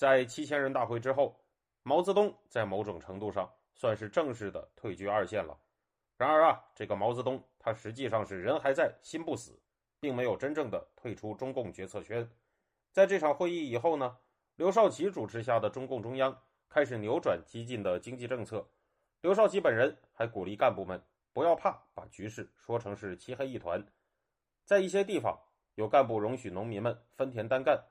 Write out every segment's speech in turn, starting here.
在七千人大会之后，毛泽东在某种程度上算是正式的退居二线了。然而啊，这个毛泽东他实际上是人还在心不死，并没有真正的退出中共决策圈。在这场会议以后呢，刘少奇主持下的中共中央开始扭转激进的经济政策。刘少奇本人还鼓励干部们不要怕把局势说成是漆黑一团。在一些地方，有干部容许农民们分田单干。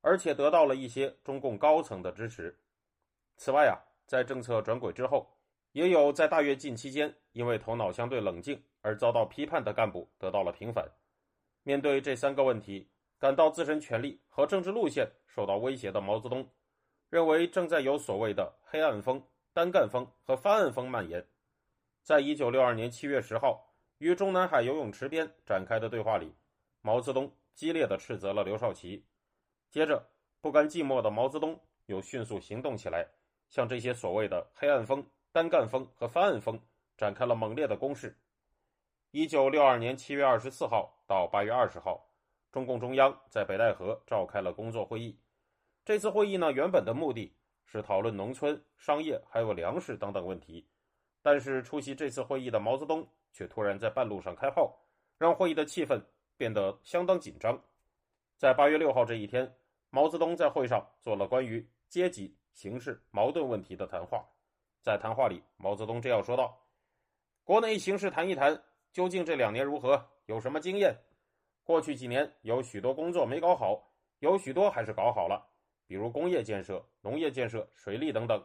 而且得到了一些中共高层的支持。此外啊，在政策转轨之后，也有在大跃进期间因为头脑相对冷静而遭到批判的干部得到了平反。面对这三个问题，感到自身权利和政治路线受到威胁的毛泽东，认为正在有所谓的黑暗风、单干风和翻案风蔓延。在一九六二年七月十号与中南海游泳池边展开的对话里，毛泽东激烈地斥责了刘少奇。接着，不甘寂寞的毛泽东又迅速行动起来，向这些所谓的“黑暗风”、“单干风”和“翻案风”展开了猛烈的攻势。一九六二年七月二十四号到八月二十号，中共中央在北戴河召开了工作会议。这次会议呢，原本的目的是讨论农村、商业还有粮食等等问题，但是出席这次会议的毛泽东却突然在半路上开炮，让会议的气氛变得相当紧张。在八月六号这一天。毛泽东在会上做了关于阶级、形势、矛盾问题的谈话。在谈话里，毛泽东这样说道：“国内形势谈一谈，究竟这两年如何？有什么经验？过去几年有许多工作没搞好，有许多还是搞好了，比如工业建设、农业建设、水利等等。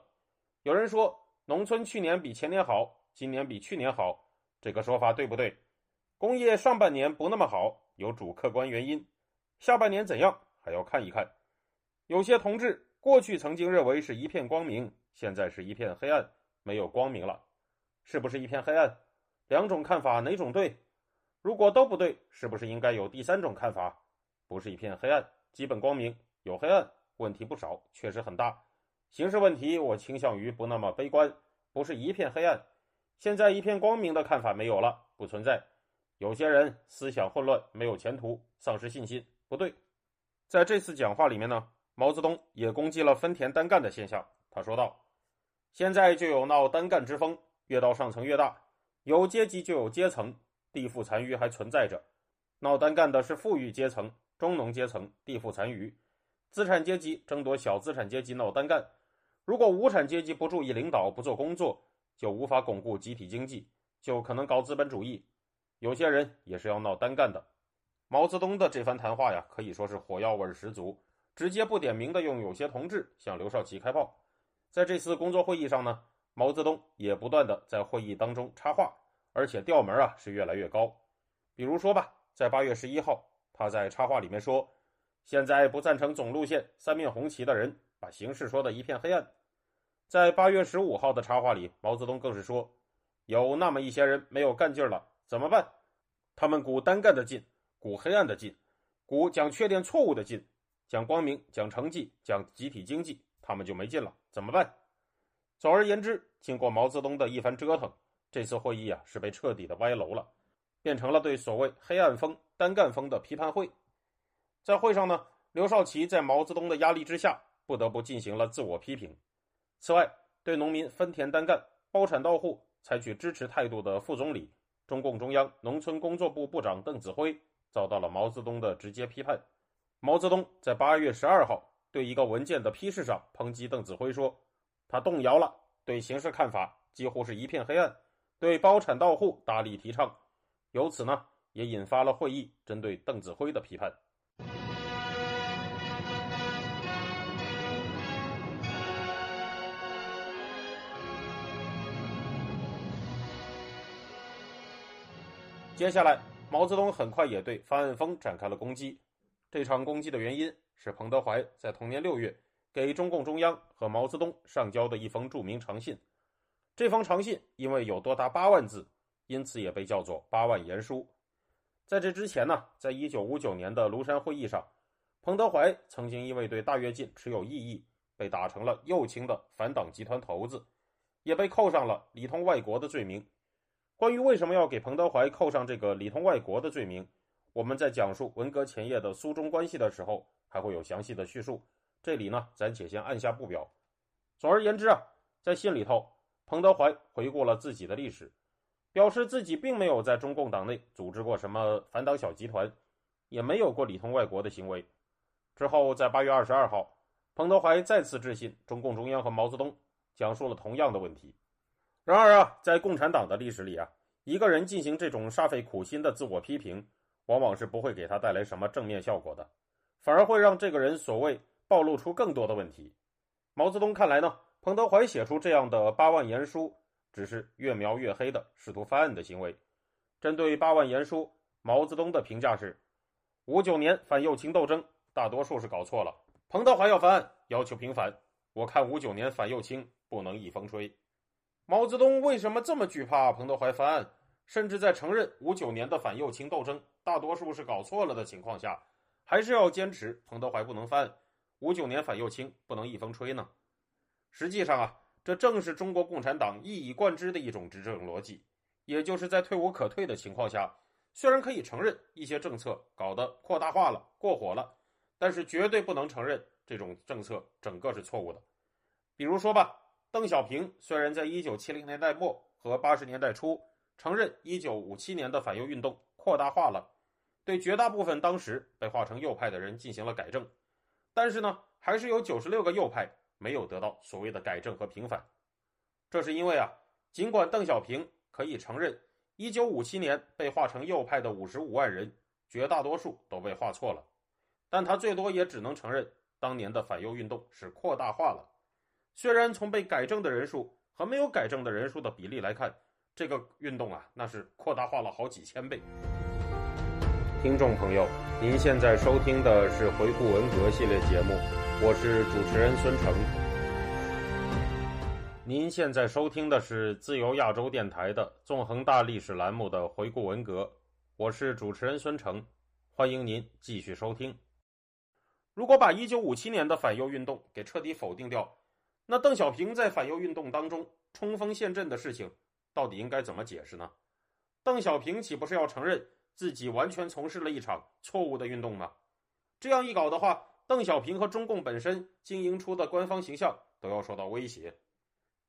有人说农村去年比前年好，今年比去年好，这个说法对不对？工业上半年不那么好，有主客观原因，下半年怎样？”还要看一看，有些同志过去曾经认为是一片光明，现在是一片黑暗，没有光明了，是不是一片黑暗？两种看法哪种对？如果都不对，是不是应该有第三种看法？不是一片黑暗，基本光明，有黑暗，问题不少，确实很大。形势问题，我倾向于不那么悲观，不是一片黑暗。现在一片光明的看法没有了，不存在。有些人思想混乱，没有前途，丧失信心，不对。在这次讲话里面呢，毛泽东也攻击了分田单干的现象。他说道：“现在就有闹单干之风，越到上层越大，有阶级就有阶层，地富残余还存在着。闹单干的是富裕阶层、中农阶层、地富残余，资产阶级争夺小资产阶级闹单干。如果无产阶级不注意领导、不做工作，就无法巩固集体经济，就可能搞资本主义。有些人也是要闹单干的。”毛泽东的这番谈话呀，可以说是火药味十足，直接不点名的用有些同志向刘少奇开炮。在这次工作会议上呢，毛泽东也不断的在会议当中插话，而且调门啊是越来越高。比如说吧，在八月十一号，他在插话里面说：“现在不赞成总路线三面红旗的人，把形势说的一片黑暗。”在八月十五号的插话里，毛泽东更是说：“有那么一些人没有干劲了，怎么办？他们鼓单干的劲。”鼓黑暗的劲，鼓讲确定错误的劲，讲光明，讲成绩，讲集体经济，他们就没劲了，怎么办？总而言之，经过毛泽东的一番折腾，这次会议啊是被彻底的歪楼了，变成了对所谓黑暗风、单干风的批判会。在会上呢，刘少奇在毛泽东的压力之下，不得不进行了自我批评。此外，对农民分田单干、包产到户采取支持态度的副总理、中共中央农村工作部部长邓子恢。遭到了毛泽东的直接批判。毛泽东在八月十二号对一个文件的批示上抨击邓子恢说：“他动摇了，对形势看法几乎是一片黑暗，对包产到户大力提倡。”由此呢，也引发了会议针对邓子恢的批判。接下来。毛泽东很快也对翻案峰展开了攻击。这场攻击的原因是彭德怀在同年六月给中共中央和毛泽东上交的一封著名长信。这封长信因为有多达八万字，因此也被叫做“八万言书”。在这之前呢，在一九五九年的庐山会议上，彭德怀曾经因为对大跃进持有异议，被打成了右倾的反党集团头子，也被扣上了里通外国的罪名。关于为什么要给彭德怀扣上这个里通外国的罪名，我们在讲述文革前夜的苏中关系的时候，还会有详细的叙述。这里呢，咱且先按下不表。总而言之啊，在信里头，彭德怀回顾了自己的历史，表示自己并没有在中共党内组织过什么反党小集团，也没有过里通外国的行为。之后，在八月二十二号，彭德怀再次致信中共中央和毛泽东，讲述了同样的问题。然而啊，在共产党的历史里啊，一个人进行这种煞费苦心的自我批评，往往是不会给他带来什么正面效果的，反而会让这个人所谓暴露出更多的问题。毛泽东看来呢，彭德怀写出这样的八万言书，只是越描越黑的试图翻案的行为。针对八万言书，毛泽东的评价是：五九年反右倾斗争，大多数是搞错了。彭德怀要翻案，要求平反，我看五九年反右倾不能一风吹。毛泽东为什么这么惧怕彭德怀翻案？甚至在承认五九年的反右倾斗争大多数是搞错了的情况下，还是要坚持彭德怀不能翻案，五九年反右倾不能一风吹呢？实际上啊，这正是中国共产党一以贯之的一种执政逻辑，也就是在退无可退的情况下，虽然可以承认一些政策搞得扩大化了、过火了，但是绝对不能承认这种政策整个是错误的。比如说吧。邓小平虽然在1970年代末和80年代初承认1957年的反右运动扩大化了，对绝大部分当时被划成右派的人进行了改正，但是呢，还是有96个右派没有得到所谓的改正和平反。这是因为啊，尽管邓小平可以承认1957年被划成右派的55万人绝大多数都被划错了，但他最多也只能承认当年的反右运动是扩大化了。虽然从被改正的人数和没有改正的人数的比例来看，这个运动啊，那是扩大化了好几千倍。听众朋友，您现在收听的是回顾文革系列节目，我是主持人孙成。您现在收听的是自由亚洲电台的纵横大历史栏目的回顾文革，我是主持人孙成，欢迎您继续收听。如果把一九五七年的反右运动给彻底否定掉。那邓小平在反右运动当中冲锋陷阵的事情，到底应该怎么解释呢？邓小平岂不是要承认自己完全从事了一场错误的运动吗？这样一搞的话，邓小平和中共本身经营出的官方形象都要受到威胁。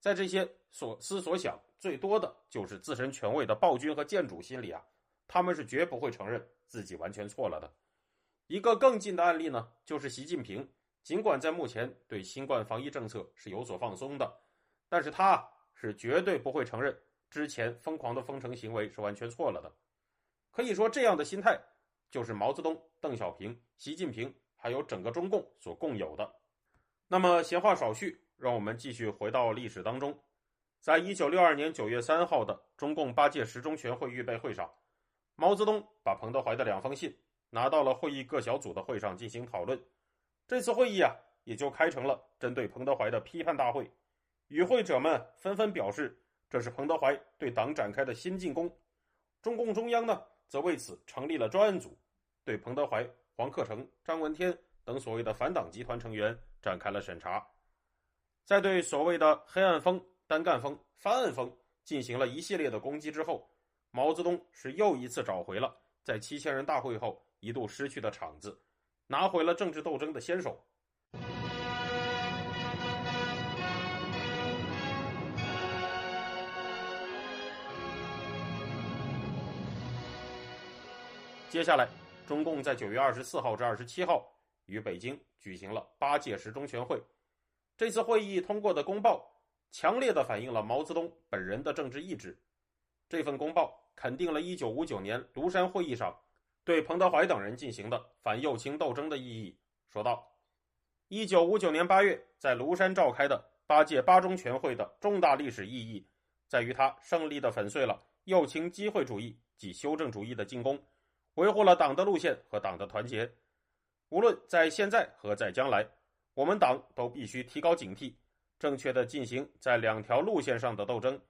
在这些所思所想最多的就是自身权位的暴君和建主心里啊，他们是绝不会承认自己完全错了的。一个更近的案例呢，就是习近平。尽管在目前对新冠防疫政策是有所放松的，但是他是绝对不会承认之前疯狂的封城行为是完全错了的。可以说，这样的心态就是毛泽东、邓小平、习近平还有整个中共所共有的。那么，闲话少叙，让我们继续回到历史当中。在一九六二年九月三号的中共八届十中全会预备会上，毛泽东把彭德怀的两封信拿到了会议各小组的会上进行讨论。这次会议啊，也就开成了针对彭德怀的批判大会。与会者们纷纷表示，这是彭德怀对党展开的新进攻。中共中央呢，则为此成立了专案组，对彭德怀、黄克诚、张闻天等所谓的反党集团成员展开了审查。在对所谓的“黑暗风”、“单干风”、“翻案风”进行了一系列的攻击之后，毛泽东是又一次找回了在七千人大会后一度失去的场子。拿回了政治斗争的先手。接下来，中共在九月二十四号至二十七号于北京举行了八届十中全会。这次会议通过的公报，强烈的反映了毛泽东本人的政治意志。这份公报肯定了一九五九年庐山会议上。对彭德怀等人进行的反右倾斗争的意义，说道：一九五九年八月在庐山召开的八届八中全会的重大历史意义，在于它胜利的粉碎了右倾机会主义及修正主义的进攻，维护了党的路线和党的团结。无论在现在和在将来，我们党都必须提高警惕，正确的进行在两条路线上的斗争，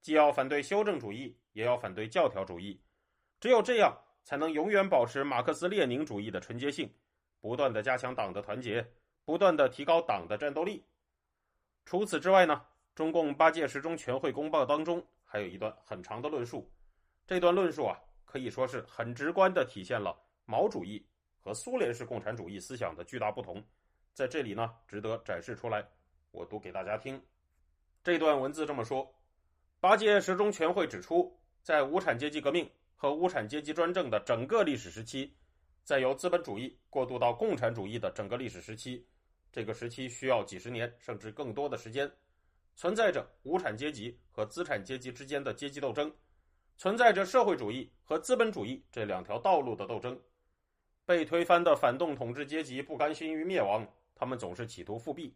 既要反对修正主义，也要反对教条主义。只有这样，才能永远保持马克思列宁主义的纯洁性，不断的加强党的团结，不断的提高党的战斗力。除此之外呢，中共八届十中全会公报当中还有一段很长的论述，这段论述啊，可以说是很直观的体现了毛主义和苏联式共产主义思想的巨大不同。在这里呢，值得展示出来。我读给大家听，这段文字这么说：八届十中全会指出，在无产阶级革命和无产阶级专政的整个历史时期，再由资本主义过渡到共产主义的整个历史时期，这个时期需要几十年甚至更多的时间，存在着无产阶级和资产阶级之间的阶级斗争，存在着社会主义和资本主义这两条道路的斗争。被推翻的反动统治阶级不甘心于灭亡。他们总是企图复辟，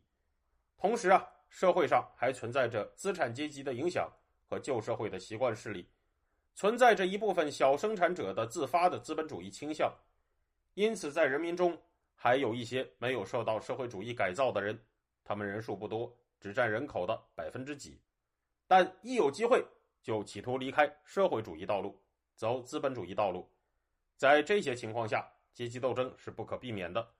同时啊，社会上还存在着资产阶级的影响和旧社会的习惯势力，存在着一部分小生产者的自发的资本主义倾向，因此在人民中还有一些没有受到社会主义改造的人，他们人数不多，只占人口的百分之几，但一有机会就企图离开社会主义道路，走资本主义道路，在这些情况下，阶级斗争是不可避免的。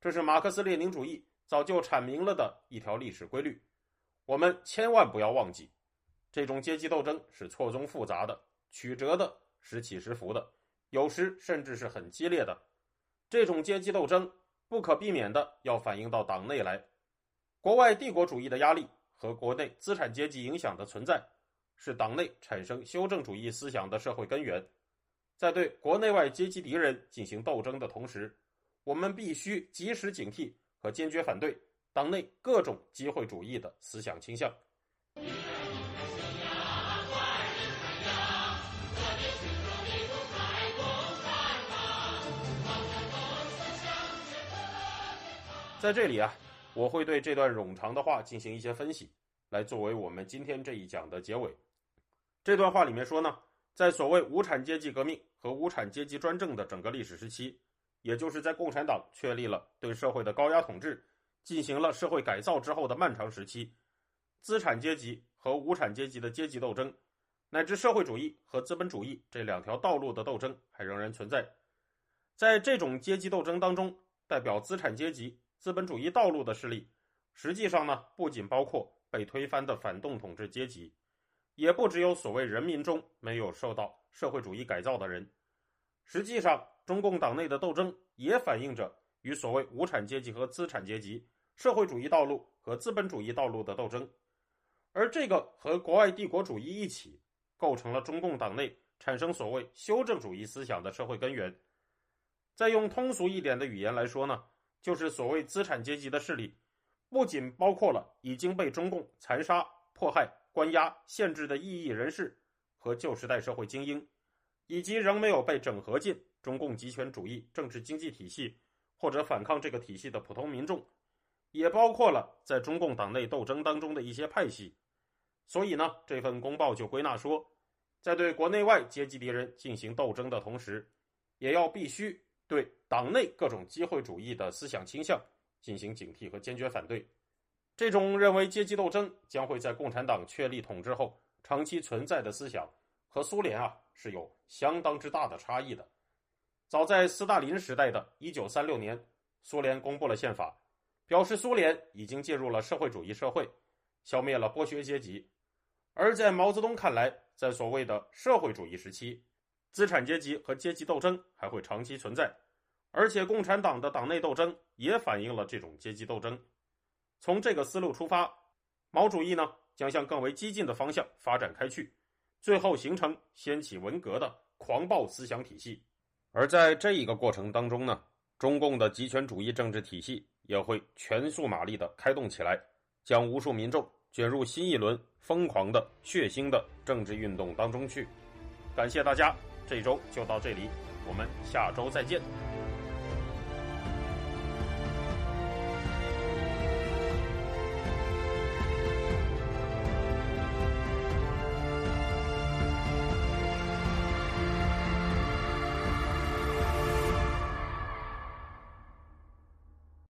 这是马克思列宁主义早就阐明了的一条历史规律，我们千万不要忘记，这种阶级斗争是错综复杂的、曲折的、时起时伏的，有时甚至是很激烈的。这种阶级斗争不可避免的要反映到党内来，国外帝国主义的压力和国内资产阶级影响的存在，是党内产生修正主义思想的社会根源。在对国内外阶级敌人进行斗争的同时，我们必须及时警惕和坚决反对党内各种机会主义的思想倾向。在这里啊，我会对这段冗长的话进行一些分析，来作为我们今天这一讲的结尾。这段话里面说呢，在所谓无产阶级革命和无产阶级专政的整个历史时期。也就是在共产党确立了对社会的高压统治，进行了社会改造之后的漫长时期，资产阶级和无产阶级的阶级斗争，乃至社会主义和资本主义这两条道路的斗争还仍然存在。在这种阶级斗争当中，代表资产阶级、资本主义道路的势力，实际上呢，不仅包括被推翻的反动统治阶级，也不只有所谓人民中没有受到社会主义改造的人，实际上。中共党内的斗争也反映着与所谓无产阶级和资产阶级、社会主义道路和资本主义道路的斗争，而这个和国外帝国主义一起，构成了中共党内产生所谓修正主义思想的社会根源。再用通俗一点的语言来说呢，就是所谓资产阶级的势力，不仅包括了已经被中共残杀、迫害、关押、限制的异议人士和旧时代社会精英，以及仍没有被整合进。中共集权主义政治经济体系，或者反抗这个体系的普通民众，也包括了在中共党内斗争当中的一些派系。所以呢，这份公报就归纳说，在对国内外阶级敌人进行斗争的同时，也要必须对党内各种机会主义的思想倾向进行警惕和坚决反对。这种认为阶级斗争将会在共产党确立统治后长期存在的思想，和苏联啊是有相当之大的差异的。早在斯大林时代的一九三六年，苏联公布了宪法，表示苏联已经进入了社会主义社会，消灭了剥削阶级。而在毛泽东看来，在所谓的社会主义时期，资产阶级和阶级斗争还会长期存在，而且共产党的党内斗争也反映了这种阶级斗争。从这个思路出发，毛主义呢将向更为激进的方向发展开去，最后形成掀起文革的狂暴思想体系。而在这一个过程当中呢，中共的极权主义政治体系也会全速马力的开动起来，将无数民众卷入新一轮疯狂的血腥的政治运动当中去。感谢大家，这周就到这里，我们下周再见。